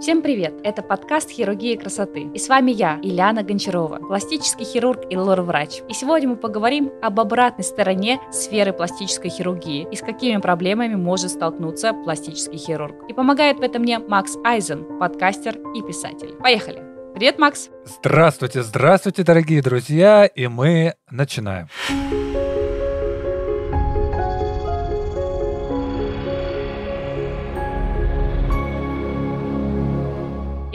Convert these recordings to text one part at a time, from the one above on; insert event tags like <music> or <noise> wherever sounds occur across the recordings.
Всем привет! Это подкаст «Хирургия красоты». И с вами я, Ильяна Гончарова, пластический хирург и лор-врач. И сегодня мы поговорим об обратной стороне сферы пластической хирургии и с какими проблемами может столкнуться пластический хирург. И помогает в этом мне Макс Айзен, подкастер и писатель. Поехали! Привет, Макс! Здравствуйте, здравствуйте, дорогие друзья! И мы начинаем.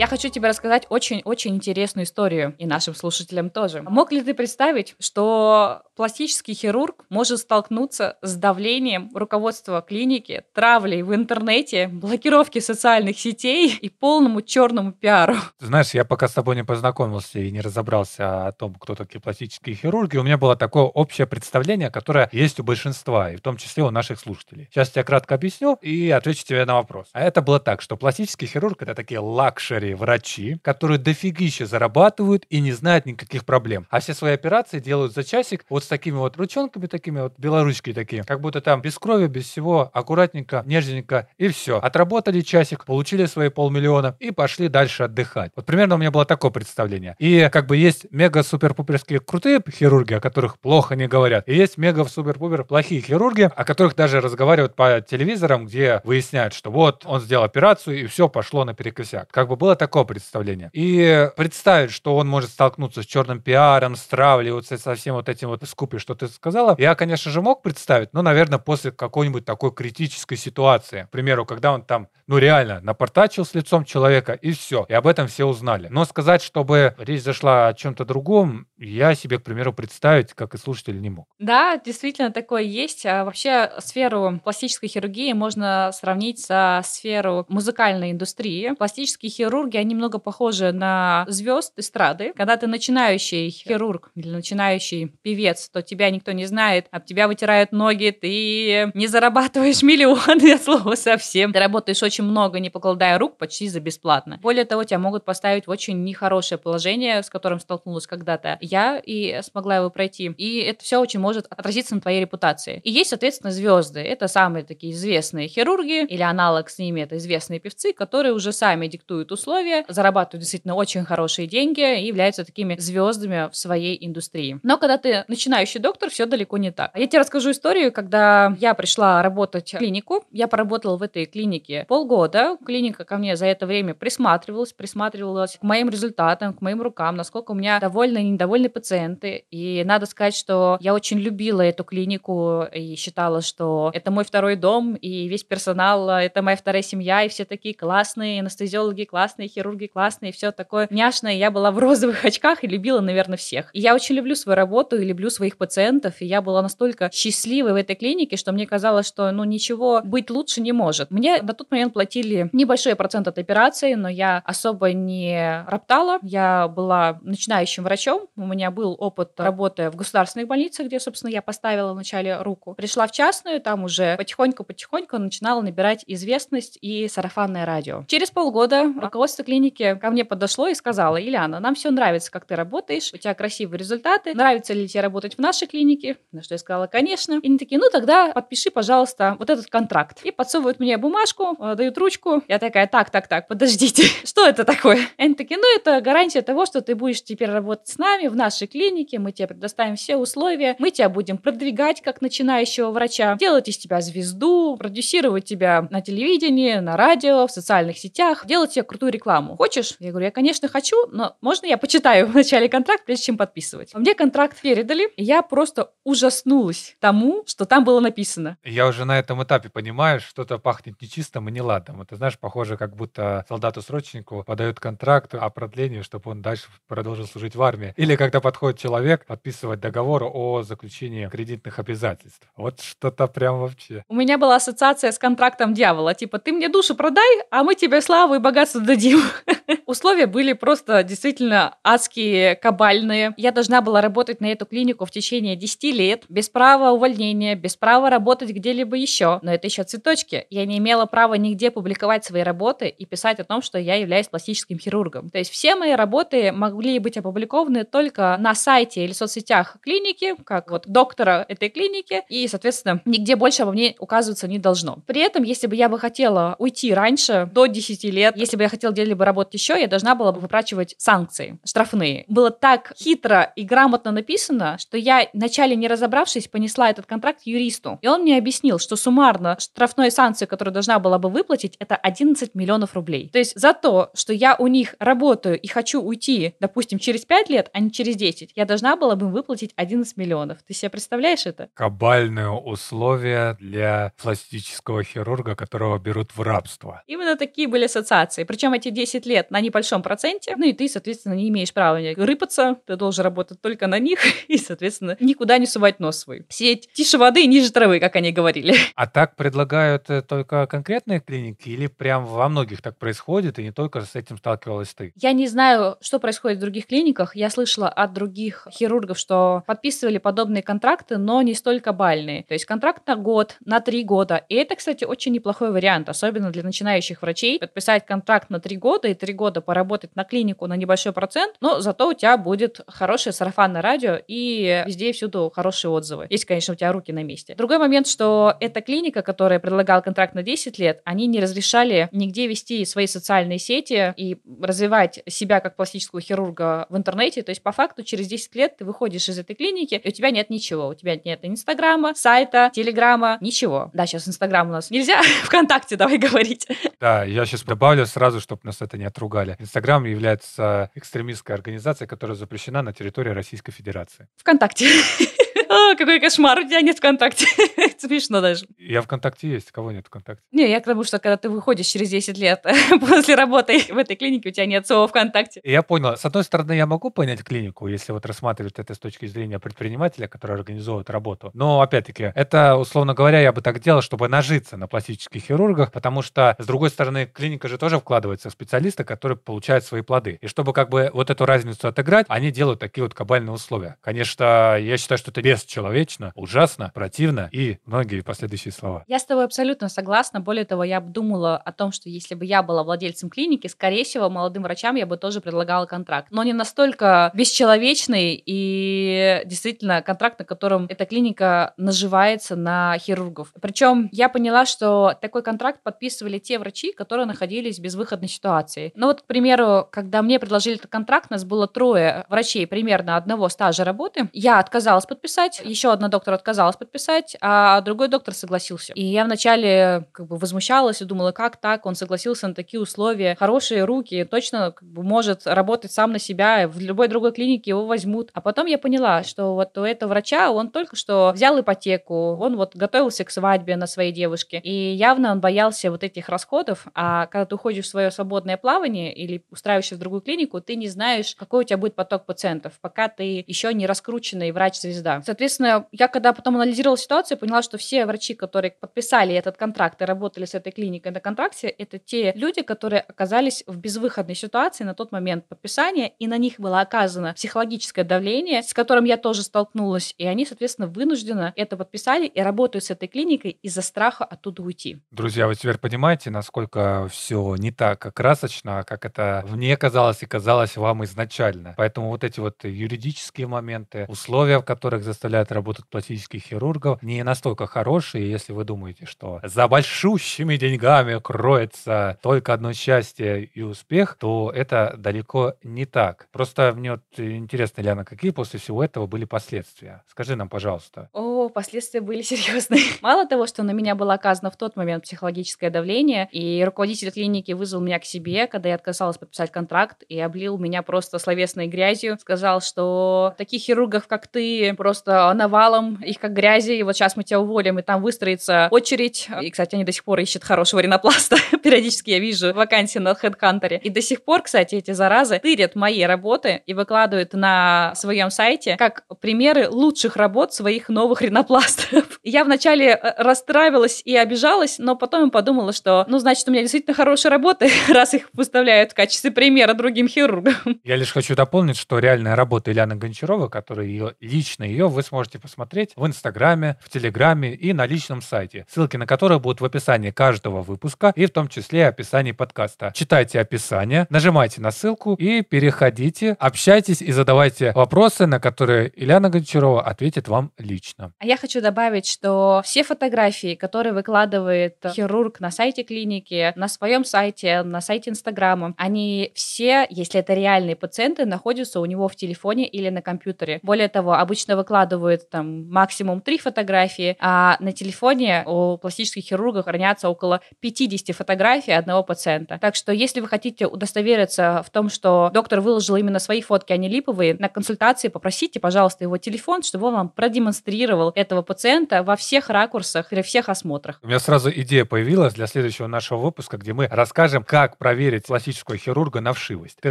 Я хочу тебе рассказать очень-очень интересную историю и нашим слушателям тоже. Мог ли ты представить, что пластический хирург может столкнуться с давлением руководства клиники, травлей в интернете, блокировки социальных сетей и полному черному пиару? знаешь, я пока с тобой не познакомился и не разобрался о том, кто такие пластические хирурги, у меня было такое общее представление, которое есть у большинства, и в том числе у наших слушателей. Сейчас я кратко объясню и отвечу тебе на вопрос. А это было так, что пластический хирург — это такие luxury некоторые врачи, которые дофигища зарабатывают и не знают никаких проблем. А все свои операции делают за часик вот с такими вот ручонками, такими вот белоручки такие. Как будто там без крови, без всего, аккуратненько, нежненько и все. Отработали часик, получили свои полмиллиона и пошли дальше отдыхать. Вот примерно у меня было такое представление. И как бы есть мега-супер-пуперские крутые хирурги, о которых плохо не говорят. И есть мега-супер-пупер плохие хирурги, о которых даже разговаривают по телевизорам, где выясняют, что вот он сделал операцию и все пошло наперекосяк. Как бы было было такое представление. И представить, что он может столкнуться с черным пиаром, с травлей, вот со всем вот этим вот скупи, что ты сказала, я, конечно же, мог представить, но, наверное, после какой-нибудь такой критической ситуации. К примеру, когда он там, ну, реально напортачил с лицом человека, и все. И об этом все узнали. Но сказать, чтобы речь зашла о чем-то другом, я себе, к примеру, представить, как и слушатель, не мог. Да, действительно, такое есть. А вообще сферу пластической хирургии можно сравнить со сферу музыкальной индустрии. Пластический хирург хирурги, они немного похожи на звезд эстрады. Когда ты начинающий хирург или начинающий певец, то тебя никто не знает, об тебя вытирают ноги, ты не зарабатываешь <laughs> миллионы от слова совсем. Ты работаешь очень много, не покладая рук, почти за бесплатно. Более того, тебя могут поставить в очень нехорошее положение, с которым столкнулась когда-то я и смогла его пройти. И это все очень может отразиться на твоей репутации. И есть, соответственно, звезды. Это самые такие известные хирурги или аналог с ними, это известные певцы, которые уже сами диктуют условия зарабатывают действительно очень хорошие деньги и являются такими звездами в своей индустрии. Но когда ты начинающий доктор, все далеко не так. Я тебе расскажу историю, когда я пришла работать в клинику. Я поработала в этой клинике полгода. Клиника ко мне за это время присматривалась, присматривалась к моим результатам, к моим рукам, насколько у меня довольны и недовольны пациенты. И надо сказать, что я очень любила эту клинику и считала, что это мой второй дом, и весь персонал — это моя вторая семья, и все такие классные, анестезиологи классные, хирурги классные, все такое няшное. Я была в розовых <laughs> очках и любила, наверное, всех. И я очень люблю свою работу и люблю своих пациентов. И я была настолько счастливой в этой клинике, что мне казалось, что ну ничего быть лучше не может. Мне на тот момент платили небольшой процент от операции, но я особо не роптала. Я была начинающим врачом. У меня был опыт работы в государственных больницах, где, собственно, я поставила вначале руку. Пришла в частную, там уже потихоньку-потихоньку начинала набирать известность и сарафанное радио. Через полгода руководство клиники ко мне подошло и сказала, Ильяна, нам все нравится, как ты работаешь, у тебя красивые результаты, нравится ли тебе работать в нашей клинике? На что я сказала, конечно. И они такие, ну тогда подпиши, пожалуйста, вот этот контракт. И подсовывают мне бумажку, э, дают ручку. Я такая, так, так, так, подождите, <laughs> что это такое? Они такие, ну это гарантия того, что ты будешь теперь работать с нами в нашей клинике, мы тебе предоставим все условия, мы тебя будем продвигать как начинающего врача, делать из тебя звезду, продюсировать тебя на телевидении, на радио, в социальных сетях, делать тебе крутую рекламу. Хочешь? Я говорю, я, конечно, хочу, но можно я почитаю <laughs> в начале контракт, прежде чем подписывать? Мне контракт передали, и я просто ужаснулась тому, что там было написано. Я уже на этом этапе понимаю, что-то пахнет нечистым и неладным. Это, знаешь, похоже, как будто солдату-срочнику подают контракт о продлении, чтобы он дальше продолжил служить в армии. Или когда подходит человек подписывать договор о заключении кредитных обязательств. Вот что-то прям вообще. У меня была ассоциация с контрактом дьявола. Типа, ты мне душу продай, а мы тебе славу и богатство дадим. <laughs> Условия были просто действительно адские, кабальные. Я должна была работать на эту клинику в течение 10 лет, без права увольнения, без права работать где-либо еще. Но это еще цветочки. Я не имела права нигде где публиковать свои работы и писать о том, что я являюсь пластическим хирургом. То есть все мои работы могли быть опубликованы только на сайте или соцсетях клиники, как вот доктора этой клиники, и, соответственно, нигде больше обо мне указываться не должно. При этом, если бы я бы хотела уйти раньше, до 10 лет, если бы я хотела где-либо работать еще, я должна была бы выплачивать санкции штрафные. Было так хитро и грамотно написано, что я, вначале не разобравшись, понесла этот контракт юристу. И он мне объяснил, что суммарно штрафной санкции, которую должна была бы выплатить, это 11 миллионов рублей. То есть за то, что я у них работаю и хочу уйти, допустим, через 5 лет, а не через 10, я должна была бы выплатить 11 миллионов. Ты себе представляешь это? Кабальные условия для пластического хирурга, которого берут в рабство. Именно такие были ассоциации. Причем эти 10 лет на небольшом проценте, ну и ты, соответственно, не имеешь права рыпаться, ты должен работать только на них <laughs> и, соответственно, никуда не сувать нос свой. Сеть тише воды и ниже травы, как они говорили. А так предлагают э, только конкретные клиники или прям во многих так происходит, и не только с этим сталкивалась ты? Я не знаю, что происходит в других клиниках. Я слышала от других хирургов, что подписывали подобные контракты, но не столько бальные. То есть контракт на год, на три года. И это, кстати, очень неплохой вариант, особенно для начинающих врачей. Подписать контракт на три года и три года поработать на клинику на небольшой процент, но зато у тебя будет хорошее сарафанное радио и везде и всюду хорошие отзывы. Если, конечно, у тебя руки на месте. Другой момент, что эта клиника, которая предлагала контракт на 10 лет, они не разрешали нигде вести свои социальные сети и развивать себя как пластического хирурга в интернете. То есть, по факту, через 10 лет ты выходишь из этой клиники, и у тебя нет ничего. У тебя нет Инстаграма, сайта, Телеграма, ничего. Да, сейчас Инстаграм у нас нельзя, <laughs> ВКонтакте давай говорить. Да, я сейчас добавлю сразу, чтобы нас это не отругали. Инстаграм является экстремистской организацией, которая запрещена на территории Российской Федерации. ВКонтакте. <laughs> О, какой кошмар, у тебя нет ВКонтакте. <laughs> Смешно даже. Я ВКонтакте есть, кого нет ВКонтакте? Не, я к тому, что когда ты выходишь через 10 лет <laughs> после работы в этой клинике, у тебя нет своего ВКонтакте. Я понял. С одной стороны, я могу понять клинику, если вот рассматривать это с точки зрения предпринимателя, который организовывает работу. Но, опять-таки, это, условно говоря, я бы так делал, чтобы нажиться на пластических хирургах, потому что, с другой стороны, клиника же тоже вкладывается в специалиста, который получает свои плоды. И чтобы как бы вот эту разницу отыграть, они делают такие вот кабальные условия. Конечно, я считаю, что это бесчеловечно, ужасно, противно и многие последующие слова. Я с тобой абсолютно согласна. Более того, я думала о том, что если бы я была владельцем клиники, скорее всего, молодым врачам я бы тоже предлагала контракт. Но не настолько бесчеловечный и действительно контракт, на котором эта клиника наживается на хирургов. Причем я поняла, что такой контракт подписывали те врачи, которые находились в безвыходной ситуации. Ну вот, к примеру, когда мне предложили этот контракт, нас было трое врачей примерно одного стажа работы. Я отказалась подписать, еще одна доктор отказалась подписать, а другой доктор согласился. И я вначале как бы возмущалась и думала, как так, он согласился на такие условия, хорошие руки, точно как бы может работать сам на себя, в любой другой клинике его возьмут. А потом я поняла, что вот у этого врача он только что взял ипотеку, он вот готовился к свадьбе на своей девушке, и явно он боялся вот этих расходов, а когда ты уходишь в свое свободное плавание или устраиваешься в другую клинику, ты не знаешь, какой у тебя будет поток пациентов, пока ты еще не раскрученный врач-звезда. Соответственно, я когда потом анализировала ситуацию, поняла, что все врачи, которые подписали этот контракт и работали с этой клиникой на контракте, это те люди, которые оказались в безвыходной ситуации на тот момент подписания, и на них было оказано психологическое давление, с которым я тоже столкнулась, и они, соответственно, вынуждены это подписали и работают с этой клиникой из-за страха оттуда уйти. Друзья, вы теперь понимаете, насколько все не так красочно, как это мне казалось и казалось вам изначально. Поэтому вот эти вот юридические моменты, условия, в которых заставляют работать пластических хирургов, не настолько хорошие, если вы думаете, что за большущими деньгами кроется только одно счастье и успех, то это далеко не так. Просто мне вот интересно, Ляна, какие после всего этого были последствия? Скажи нам, пожалуйста. О, последствия были <laughs> серьезные. Мало того, что на меня было оказано в тот момент психологическое давление, и руководитель клиники вызвал меня к себе, когда я отказалась подписать контракт, и облил меня просто словесной грязью, сказал, что таких хирургов, как ты, просто навалом, их как грязи, и вот сейчас мы тебя уволим, и там выстроится очередь. И, кстати, они до сих пор ищут хорошего ринопласта. <laughs> Периодически я вижу вакансии на HeadHunter. И до сих пор, кстати, эти заразы тырят мои работы и выкладывают на своем сайте как примеры лучших работ своих новых ринопластов пенопластов. <laughs> Я вначале э, расстраивалась и обижалась, но потом подумала, что, ну, значит, у меня действительно хорошие работы, <laughs> раз их выставляют в качестве примера другим хирургам. <laughs> Я лишь хочу дополнить, что реальная работа Ильяны Гончарова, которая ее, лично ее, вы сможете посмотреть в Инстаграме, в Телеграме и на личном сайте, ссылки на которые будут в описании каждого выпуска и в том числе описании подкаста. Читайте описание, нажимайте на ссылку и переходите, общайтесь и задавайте вопросы, на которые Ильяна Гончарова ответит вам лично. А я хочу добавить, что все фотографии, которые выкладывает хирург на сайте клиники, на своем сайте, на сайте Инстаграма, они все, если это реальные пациенты, находятся у него в телефоне или на компьютере. Более того, обычно выкладывают там максимум три фотографии, а на телефоне у пластических хирургов хранятся около 50 фотографий одного пациента. Так что, если вы хотите удостовериться в том, что доктор выложил именно свои фотки, а не липовые, на консультации попросите, пожалуйста, его телефон, чтобы он вам продемонстрировал этого пациента во всех ракурсах или всех осмотрах. У меня сразу идея появилась для следующего нашего выпуска, где мы расскажем, как проверить пластического хирурга на вшивость. Ты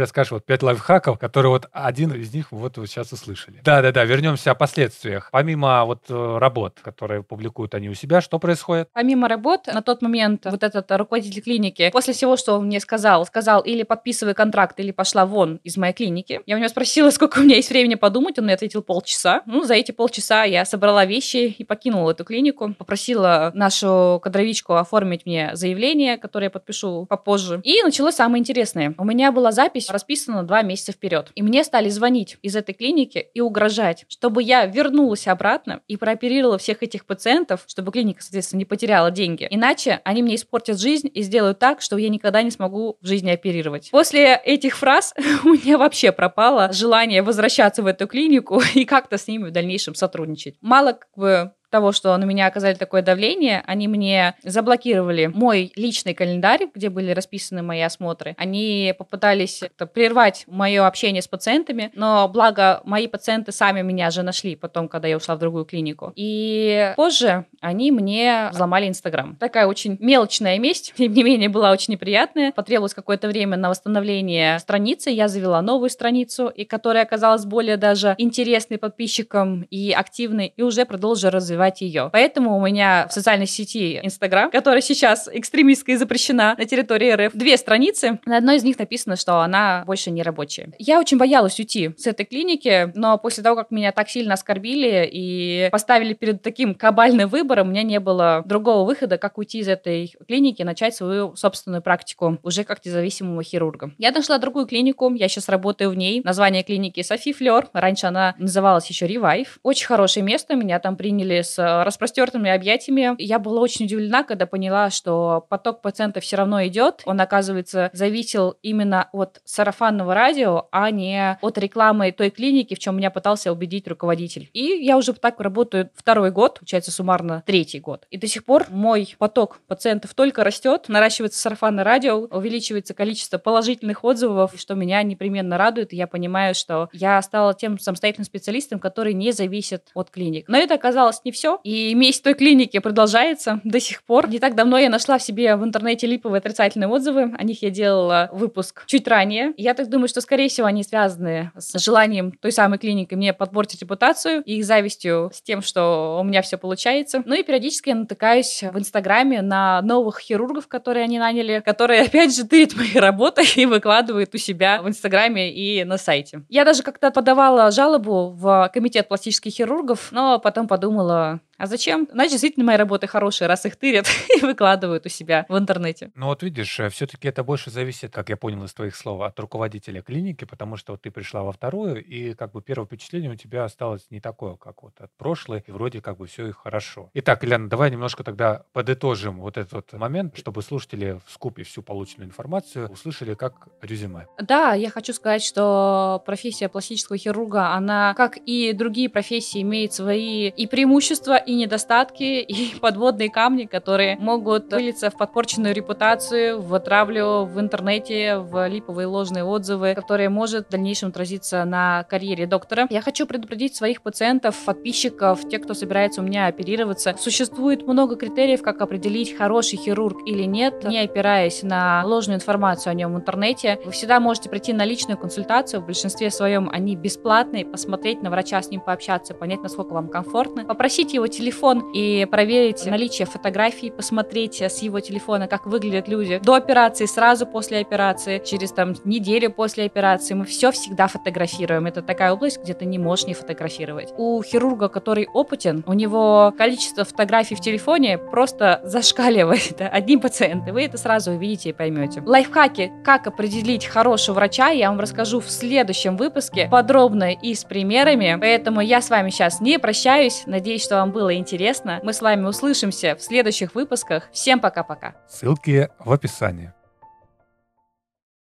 расскажешь вот пять лайфхаков, которые вот один из них вот вы сейчас услышали. Да-да-да, вернемся о последствиях. Помимо вот э, работ, которые публикуют они у себя, что происходит? Помимо работ, на тот момент вот этот руководитель клиники, после всего, что он мне сказал, сказал или подписывай контракт, или пошла вон из моей клиники. Я у него спросила, сколько у меня есть времени подумать, он мне ответил полчаса. Ну, за эти полчаса я собрала вещи и покинула эту клинику, попросила нашу кадровичку оформить мне заявление, которое я подпишу попозже. И началось самое интересное. У меня была запись расписана два месяца вперед. И мне стали звонить из этой клиники и угрожать, чтобы я вернулась обратно и прооперировала всех этих пациентов, чтобы клиника, соответственно, не потеряла деньги. Иначе они мне испортят жизнь и сделают так, что я никогда не смогу в жизни оперировать. После этих фраз <laughs> у меня вообще пропало желание возвращаться в эту клинику <laughs> и как-то с ними в дальнейшем сотрудничать. Мало как бы того, что на меня оказали такое давление, они мне заблокировали мой личный календарь, где были расписаны мои осмотры. Они попытались прервать мое общение с пациентами, но благо мои пациенты сами меня же нашли потом, когда я ушла в другую клинику. И позже они мне взломали Инстаграм. Такая очень мелочная месть, <laughs> тем не менее, была очень неприятная. Потребовалось какое-то время на восстановление страницы. Я завела новую страницу, и которая оказалась более даже интересной подписчикам и активной, и уже продолжила развивать развивать ее. Поэтому у меня в социальной сети Инстаграм, которая сейчас экстремистская и запрещена на территории РФ, две страницы. На одной из них написано, что она больше не рабочая. Я очень боялась уйти с этой клиники, но после того, как меня так сильно оскорбили и поставили перед таким кабальным выбором, у меня не было другого выхода, как уйти из этой клиники и начать свою собственную практику уже как независимого хирурга. Я нашла другую клинику, я сейчас работаю в ней. Название клиники Софи Флер. Раньше она называлась еще Revive. Очень хорошее место, меня там приняли с э, распростертыми объятиями. Я была очень удивлена, когда поняла, что поток пациентов все равно идет. Он, оказывается, зависел именно от сарафанного радио, а не от рекламы той клиники, в чем меня пытался убедить руководитель. И я уже так работаю второй год, получается суммарно третий год. И до сих пор мой поток пациентов только растет, наращивается сарафанное радио, увеличивается количество положительных отзывов, что меня непременно радует. И я понимаю, что я стала тем самостоятельным специалистом, который не зависит от клиник. Но это оказалось не все. И месть той клиники продолжается до сих пор. Не так давно я нашла в себе в интернете липовые отрицательные отзывы. О них я делала выпуск чуть ранее. Я так думаю, что, скорее всего, они связаны с желанием той самой клиники мне подпортить репутацию и их завистью с тем, что у меня все получается. Ну и периодически я натыкаюсь в Инстаграме на новых хирургов, которые они наняли, которые, опять же, тырят мои работы и выкладывают у себя в Инстаграме и на сайте. Я даже как-то подавала жалобу в комитет пластических хирургов, но потом подумала, for а зачем? Значит, действительно, мои работы хорошие, раз их тырят <laughs> и выкладывают у себя в интернете. Ну вот видишь, э, все-таки это больше зависит, как я понял из твоих слов, от руководителя клиники, потому что вот ты пришла во вторую, и как бы первое впечатление у тебя осталось не такое, как вот от прошлой, и вроде как бы все и хорошо. Итак, Ильяна, давай немножко тогда подытожим вот этот момент, чтобы слушатели в скупе всю полученную информацию услышали как резюме. Да, я хочу сказать, что профессия пластического хирурга, она, как и другие профессии, имеет свои и преимущества, и недостатки, и <laughs> подводные камни, которые могут вылиться в подпорченную репутацию, в травлю в интернете, в липовые ложные отзывы, которые может в дальнейшем отразиться на карьере доктора. Я хочу предупредить своих пациентов, подписчиков, тех, кто собирается у меня оперироваться. Существует много критериев, как определить, хороший хирург или нет, не опираясь на ложную информацию о нем в интернете. Вы всегда можете прийти на личную консультацию, в большинстве своем они бесплатные, посмотреть на врача, с ним пообщаться, понять, насколько вам комфортно, попросить его телефон и проверить наличие фотографий, посмотреть с его телефона, как выглядят люди до операции, сразу после операции, через там неделю после операции. Мы все всегда фотографируем. Это такая область, где ты не можешь не фотографировать. У хирурга, который опытен, у него количество фотографий в телефоне просто зашкаливает. Одни пациенты. Вы это сразу увидите и поймете. Лайфхаки, как определить хорошего врача, я вам расскажу в следующем выпуске подробно и с примерами. Поэтому я с вами сейчас не прощаюсь. Надеюсь, что вам было интересно. Мы с вами услышимся в следующих выпусках. Всем пока-пока. Ссылки в описании.